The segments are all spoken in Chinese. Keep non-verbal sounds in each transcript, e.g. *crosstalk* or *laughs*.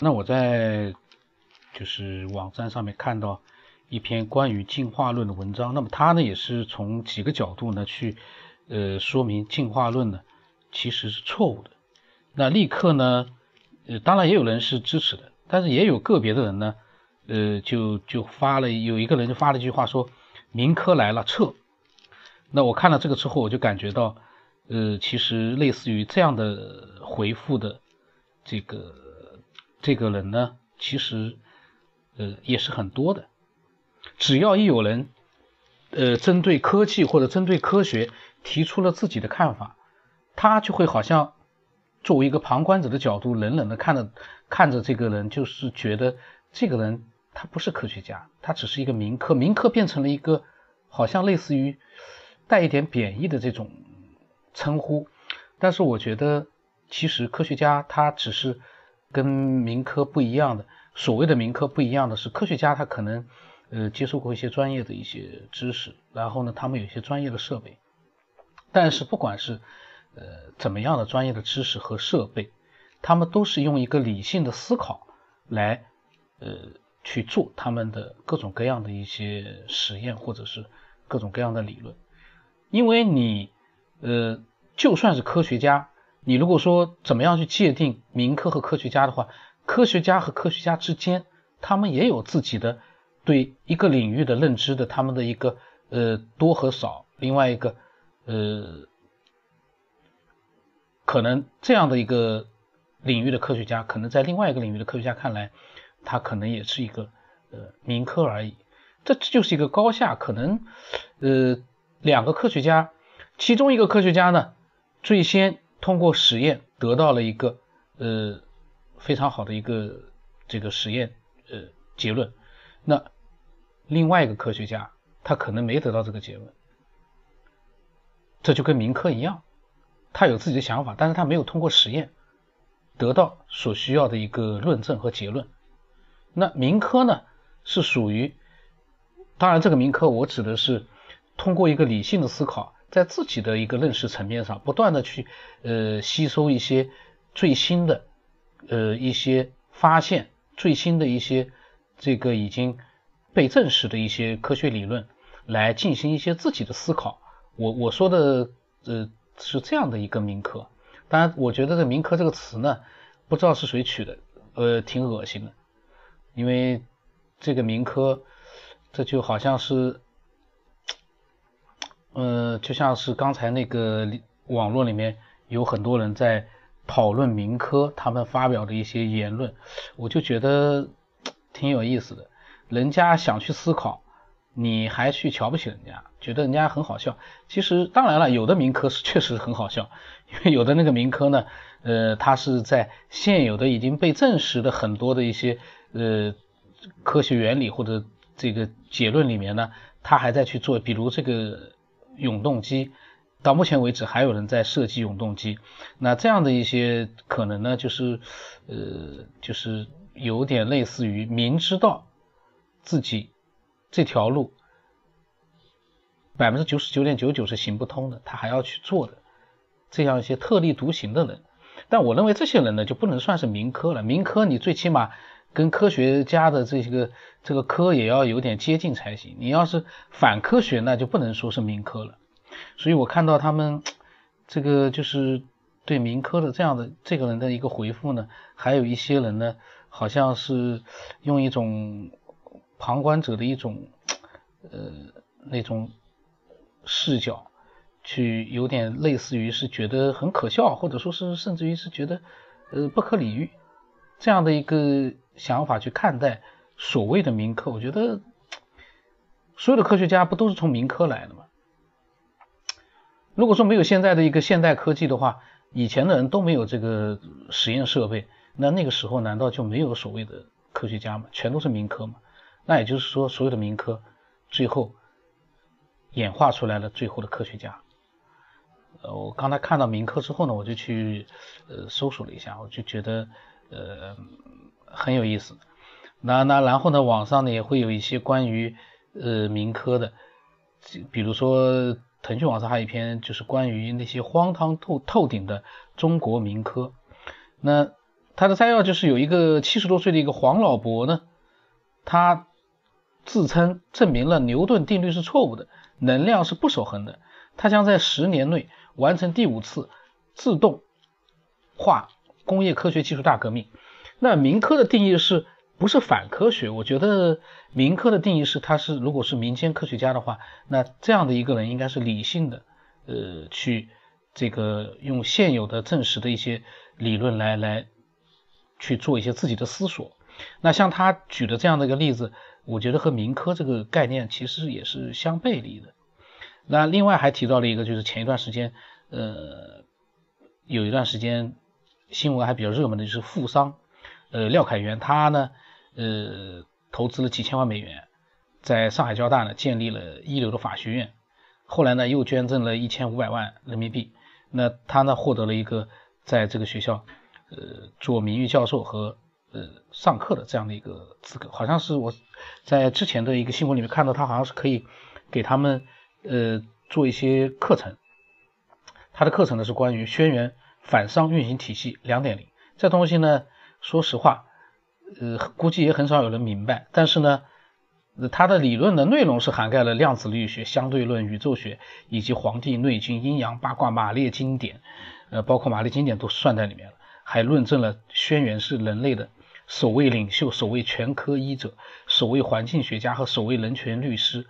那我在就是网站上面看到一篇关于进化论的文章，那么他呢也是从几个角度呢去呃说明进化论呢其实是错误的。那立刻呢，呃，当然也有人是支持的，但是也有个别的人呢，呃，就就发了有一个人就发了一句话说：“民科来了，撤。”那我看了这个之后，我就感觉到，呃，其实类似于这样的回复的这个这个人呢，其实呃也是很多的。只要一有人呃针对科技或者针对科学提出了自己的看法，他就会好像。作为一个旁观者的角度，冷冷的看着看着这个人，就是觉得这个人他不是科学家，他只是一个民科，民科变成了一个好像类似于带一点贬义的这种称呼。但是我觉得，其实科学家他只是跟民科不一样的。所谓的民科不一样的是，科学家他可能呃接受过一些专业的一些知识，然后呢，他们有一些专业的设备。但是不管是呃，怎么样的专业的知识和设备，他们都是用一个理性的思考来呃去做他们的各种各样的一些实验，或者是各种各样的理论。因为你呃就算是科学家，你如果说怎么样去界定民科和科学家的话，科学家和科学家之间，他们也有自己的对一个领域的认知的他们的一个呃多和少，另外一个呃。可能这样的一个领域的科学家，可能在另外一个领域的科学家看来，他可能也是一个呃民科而已。这就是一个高下。可能呃两个科学家，其中一个科学家呢，最先通过实验得到了一个呃非常好的一个这个实验呃结论，那另外一个科学家他可能没得到这个结论，这就跟民科一样。他有自己的想法，但是他没有通过实验得到所需要的一个论证和结论。那民科呢，是属于，当然这个民科我指的是通过一个理性的思考，在自己的一个认识层面上，不断的去呃吸收一些最新的呃一些发现，最新的一些这个已经被证实的一些科学理论，来进行一些自己的思考。我我说的呃。是这样的一个民科，当然，我觉得这“民科”这个词呢，不知道是谁取的，呃，挺恶心的，因为这个民科，这就好像是，呃，就像是刚才那个网络里面有很多人在讨论民科，他们发表的一些言论，我就觉得挺有意思的，人家想去思考。你还去瞧不起人家，觉得人家很好笑。其实当然了，有的民科是 *laughs* 确实很好笑，因为有的那个民科呢，呃，它是在现有的已经被证实的很多的一些呃科学原理或者这个结论里面呢，它还在去做，比如这个永动机，到目前为止还有人在设计永动机。那这样的一些可能呢，就是呃，就是有点类似于明知道自己。这条路百分之九十九点九九是行不通的，他还要去做的这样一些特立独行的人，但我认为这些人呢就不能算是民科了。民科你最起码跟科学家的这个这个科也要有点接近才行。你要是反科学，那就不能说是民科了。所以我看到他们这个就是对民科的这样的这个人的一个回复呢，还有一些人呢好像是用一种。旁观者的一种呃那种视角，去有点类似于是觉得很可笑，或者说是甚至于是觉得呃不可理喻这样的一个想法去看待所谓的民科。我觉得 *tsk* 所有的科学家不都是从民科来的吗？如果说没有现在的一个现代科技的话，以前的人都没有这个实验设备，那那个时候难道就没有所谓的科学家吗？全都是民科吗？那也就是说，所有的民科最后演化出来了最后的科学家。呃，我刚才看到民科之后呢，我就去呃搜索了一下，我就觉得呃很有意思。那那然后呢，网上呢也会有一些关于呃民科的，比如说腾讯网上还有一篇就是关于那些荒唐透透顶的中国民科。那他的摘要就是有一个七十多岁的一个黄老伯呢，他自称证明了牛顿定律是错误的，能量是不守恒的，他将在十年内完成第五次自动化工业科学技术大革命。那民科的定义是不是反科学？我觉得民科的定义是，他是如果是民间科学家的话，那这样的一个人应该是理性的，呃，去这个用现有的证实的一些理论来来。去做一些自己的思索，那像他举的这样的一个例子，我觉得和民科这个概念其实也是相背离的。那另外还提到了一个，就是前一段时间，呃，有一段时间新闻还比较热门的就是富商，呃，廖凯元，他呢，呃，投资了几千万美元，在上海交大呢建立了一流的法学院，后来呢又捐赠了一千五百万人民币，那他呢获得了一个在这个学校。呃，做名誉教授和呃上课的这样的一个资格，好像是我在之前的一个新闻里面看到，他好像是可以给他们呃做一些课程。他的课程呢是关于轩辕反商运行体系两点零，这东西呢，说实话，呃，估计也很少有人明白。但是呢，它的理论的内容是涵盖了量子力学、相对论、宇宙学以及《黄帝内经》、阴阳八卦、马列经典，呃，包括马列经典都算在里面了。还论证了轩辕是人类的首位领袖、首位全科医者、首位环境学家和首位人权律师。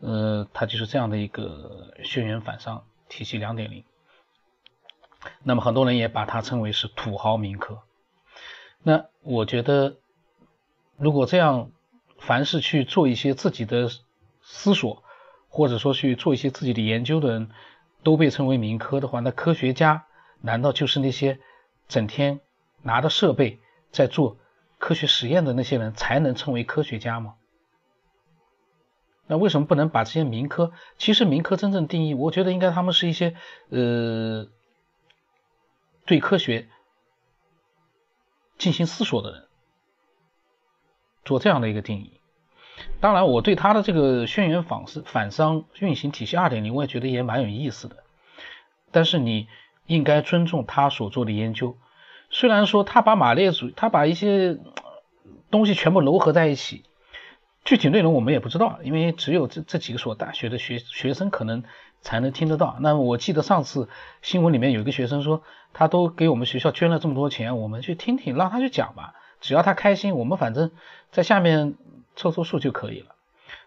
呃，他就是这样的一个轩辕反商体系两点零。那么很多人也把它称为是土豪民科。那我觉得，如果这样，凡是去做一些自己的思索，或者说去做一些自己的研究的人，都被称为民科的话，那科学家。难道就是那些整天拿着设备在做科学实验的那些人才能称为科学家吗？那为什么不能把这些民科？其实民科真正定义，我觉得应该他们是一些呃对科学进行思索的人做这样的一个定义。当然，我对他的这个轩辕反是反商运行体系二点零，我也觉得也蛮有意思的。但是你。应该尊重他所做的研究，虽然说他把马列主义，他把一些东西全部糅合在一起，具体内容我们也不知道，因为只有这这几个所大学的学学生可能才能听得到。那我记得上次新闻里面有一个学生说，他都给我们学校捐了这么多钱，我们去听听，让他去讲吧，只要他开心，我们反正在下面凑凑数就可以了。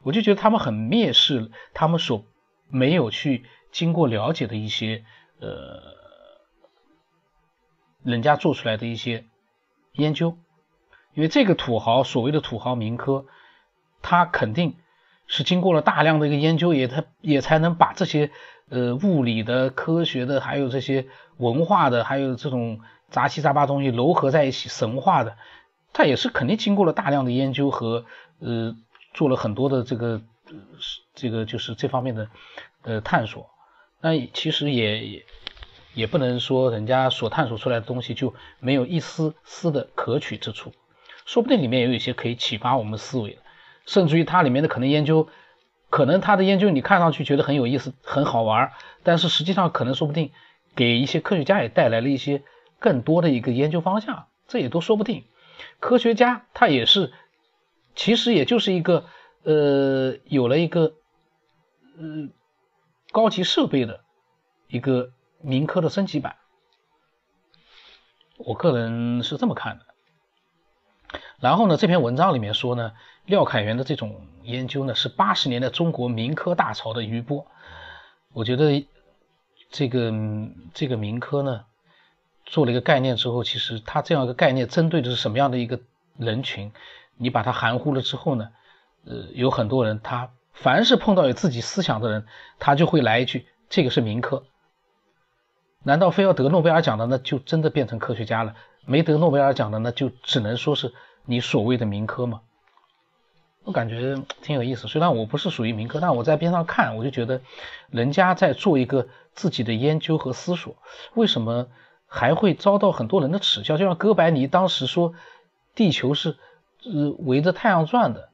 我就觉得他们很蔑视他们所没有去经过了解的一些呃。人家做出来的一些研究，因为这个土豪所谓的土豪民科，他肯定是经过了大量的一个研究，也他也才能把这些呃物理的、科学的，还有这些文化的，还有这种杂七杂八东西糅合在一起神话的，他也是肯定经过了大量的研究和呃做了很多的这个这个就是这方面的呃探索，那其实也也。也不能说人家所探索出来的东西就没有一丝丝的可取之处，说不定里面也有一些可以启发我们思维的，甚至于它里面的可能研究，可能它的研究你看上去觉得很有意思、很好玩，但是实际上可能说不定给一些科学家也带来了一些更多的一个研究方向，这也都说不定。科学家他也是，其实也就是一个呃有了一个呃高级设备的一个。民科的升级版，我个人是这么看的。然后呢，这篇文章里面说呢，廖凯元的这种研究呢，是八十年代中国民科大潮的余波。我觉得这个这个民科呢，做了一个概念之后，其实它这样一个概念针对的是什么样的一个人群？你把它含糊了之后呢，呃，有很多人他凡是碰到有自己思想的人，他就会来一句：这个是民科。难道非要得诺贝尔奖的，那就真的变成科学家了？没得诺贝尔奖的，那就只能说是你所谓的民科吗？我感觉挺有意思。虽然我不是属于民科，但我在边上看，我就觉得人家在做一个自己的研究和思索，为什么还会遭到很多人的耻笑？就像哥白尼当时说地球是呃围着太阳转的，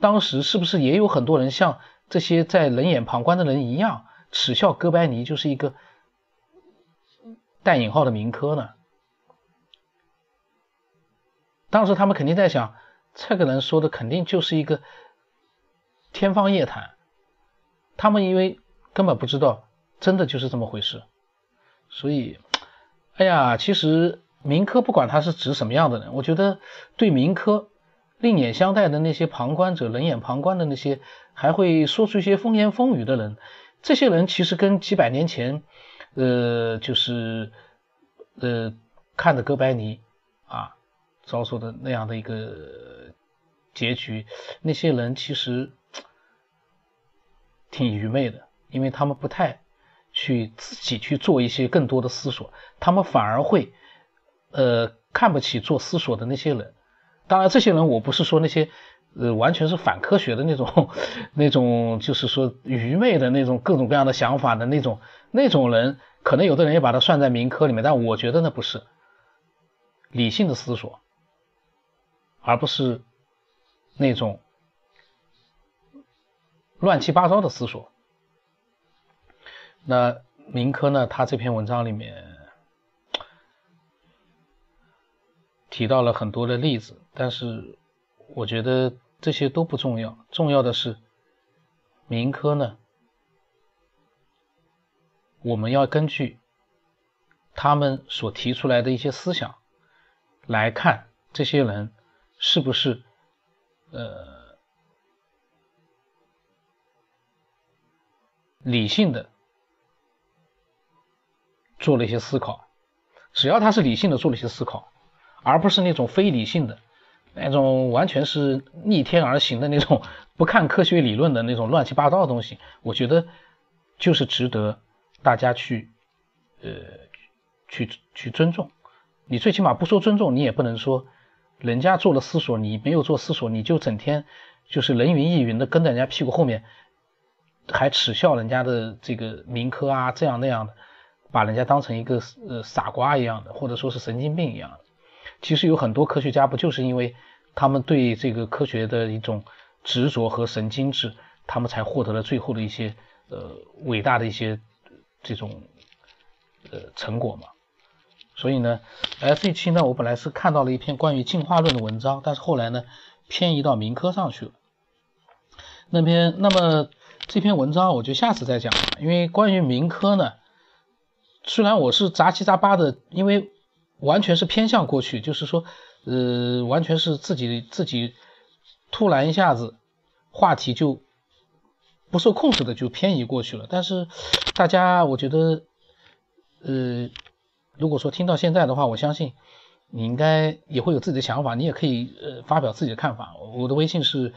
当时是不是也有很多人像这些在冷眼旁观的人一样耻笑哥白尼就是一个？带引号的民科呢？当时他们肯定在想，这个人说的肯定就是一个天方夜谭，他们因为根本不知道真的就是这么回事，所以，哎呀，其实民科不管他是指什么样的人，我觉得对民科另眼相待的那些旁观者、冷眼旁观的那些，还会说出一些风言风语的人，这些人其实跟几百年前，呃，就是呃看的哥白尼。遭受的那样的一个结局，那些人其实挺愚昧的，因为他们不太去自己去做一些更多的思索，他们反而会呃看不起做思索的那些人。当然，这些人我不是说那些呃完全是反科学的那种 *laughs* 那种，就是说愚昧的那种各种各样的想法的那种那种人，可能有的人也把它算在民科里面，但我觉得那不是理性的思索。而不是那种乱七八糟的思索。那民科呢？他这篇文章里面提到了很多的例子，但是我觉得这些都不重要。重要的是，民科呢，我们要根据他们所提出来的一些思想来看这些人。是不是呃理性的做了一些思考？只要他是理性的做了一些思考，而不是那种非理性的、那种完全是逆天而行的那种不看科学理论的那种乱七八糟的东西，我觉得就是值得大家去呃去去尊重。你最起码不说尊重，你也不能说。人家做了思索，你没有做思索，你就整天就是人云亦云的跟在人家屁股后面，还耻笑人家的这个民科啊，这样那样的，把人家当成一个呃傻瓜一样的，或者说是神经病一样的。其实有很多科学家不就是因为他们对这个科学的一种执着和神经质，他们才获得了最后的一些呃伟大的一些这种呃成果嘛。所以呢，哎，这期呢，我本来是看到了一篇关于进化论的文章，但是后来呢，偏移到民科上去了。那篇，那么这篇文章我就下次再讲，因为关于民科呢，虽然我是杂七杂八的，因为完全是偏向过去，就是说，呃，完全是自己自己突然一下子话题就不受控制的就偏移过去了。但是大家，我觉得，呃。如果说听到现在的话，我相信你应该也会有自己的想法，你也可以呃发表自己的看法。我的微信是